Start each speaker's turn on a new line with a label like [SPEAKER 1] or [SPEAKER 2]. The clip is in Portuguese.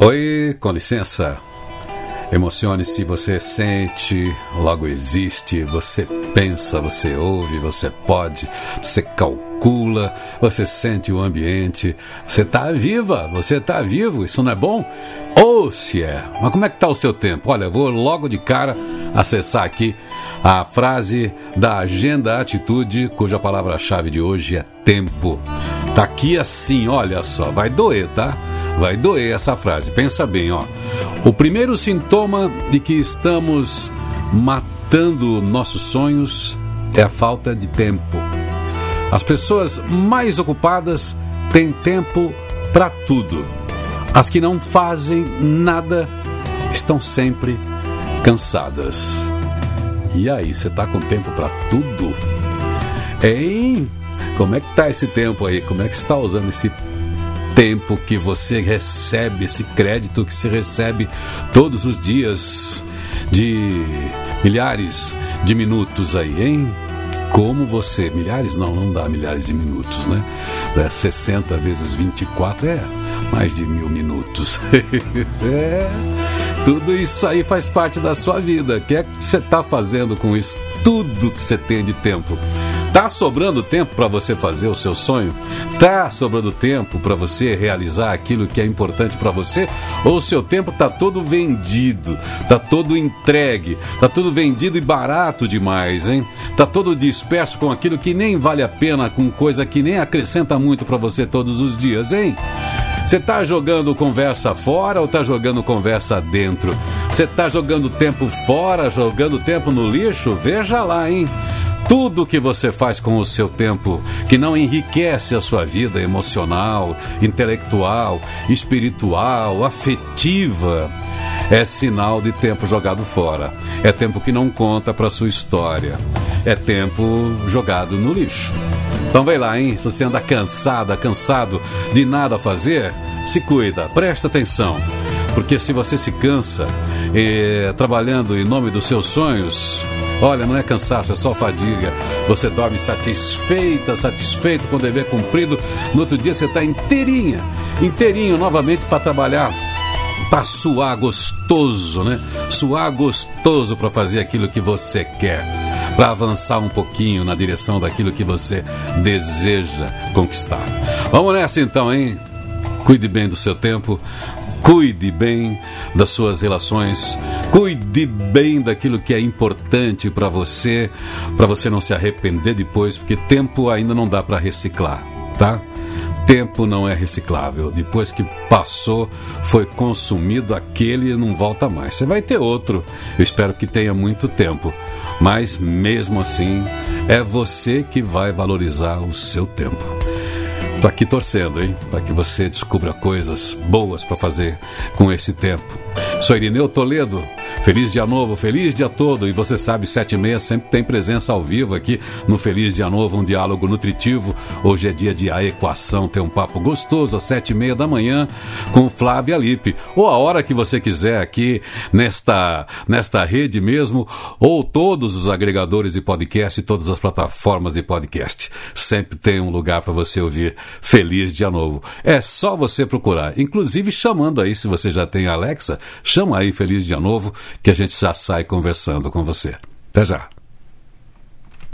[SPEAKER 1] Oi, com licença. Emocione-se, você sente, logo existe, você pensa, você ouve, você pode, você calcula, você sente o ambiente, você está viva, você está vivo, isso não é bom? Ou se é, mas como é que está o seu tempo? Olha, vou logo de cara acessar aqui a frase da Agenda Atitude, cuja palavra-chave de hoje é tempo. Tá aqui assim, olha só, vai doer, tá? Vai doer essa frase. Pensa bem, ó. O primeiro sintoma de que estamos matando nossos sonhos é a falta de tempo. As pessoas mais ocupadas têm tempo para tudo. As que não fazem nada estão sempre cansadas. E aí, você tá com tempo para tudo? Hein? Como é que tá esse tempo aí? Como é que está usando esse tempo que você recebe, esse crédito que você recebe todos os dias de milhares de minutos aí, hein? Como você, milhares não, não dá milhares de minutos, né? É 60 vezes 24 é mais de mil minutos. é, tudo isso aí faz parte da sua vida. O que é que você está fazendo com isso? Tudo que você tem de tempo. Tá sobrando tempo para você fazer o seu sonho? Tá sobrando tempo para você realizar aquilo que é importante para você? Ou o seu tempo tá todo vendido, tá todo entregue, tá todo vendido e barato demais, hein? Tá todo disperso com aquilo que nem vale a pena, com coisa que nem acrescenta muito para você todos os dias, hein? Você tá jogando conversa fora ou tá jogando conversa dentro? Você tá jogando tempo fora, jogando tempo no lixo? Veja lá, hein? Tudo que você faz com o seu tempo que não enriquece a sua vida emocional, intelectual, espiritual, afetiva, é sinal de tempo jogado fora. É tempo que não conta para sua história. É tempo jogado no lixo. Então vai lá, hein? Se você anda cansada, cansado de nada fazer, se cuida, presta atenção. Porque se você se cansa eh, trabalhando em nome dos seus sonhos, Olha, não é cansaço, é só fadiga. Você dorme satisfeita, satisfeito com o dever cumprido. No outro dia você está inteirinha, inteirinho novamente para trabalhar, para suar gostoso, né? Suar gostoso para fazer aquilo que você quer, para avançar um pouquinho na direção daquilo que você deseja conquistar. Vamos nessa então, hein? Cuide bem do seu tempo, cuide bem das suas relações, cuide bem daquilo que é importante para você, para você não se arrepender depois, porque tempo ainda não dá para reciclar, tá? Tempo não é reciclável. Depois que passou, foi consumido aquele não volta mais. Você vai ter outro. Eu espero que tenha muito tempo. Mas mesmo assim, é você que vai valorizar o seu tempo. Tô aqui torcendo, hein? Para que você descubra coisas boas para fazer com esse tempo. Sou Irineu Toledo. Feliz dia novo, feliz dia todo. E você sabe, sete e meia sempre tem presença ao vivo aqui no Feliz Dia Novo, um diálogo nutritivo. Hoje é dia de a equação, tem um papo gostoso às sete e meia da manhã com Flávia Lipe. Ou a hora que você quiser aqui nesta, nesta rede mesmo, ou todos os agregadores de podcast e todas as plataformas de podcast. Sempre tem um lugar para você ouvir Feliz Dia Novo. É só você procurar, inclusive chamando aí, se você já tem Alexa, chama aí Feliz Dia Novo que a gente já sai conversando com você. Até já.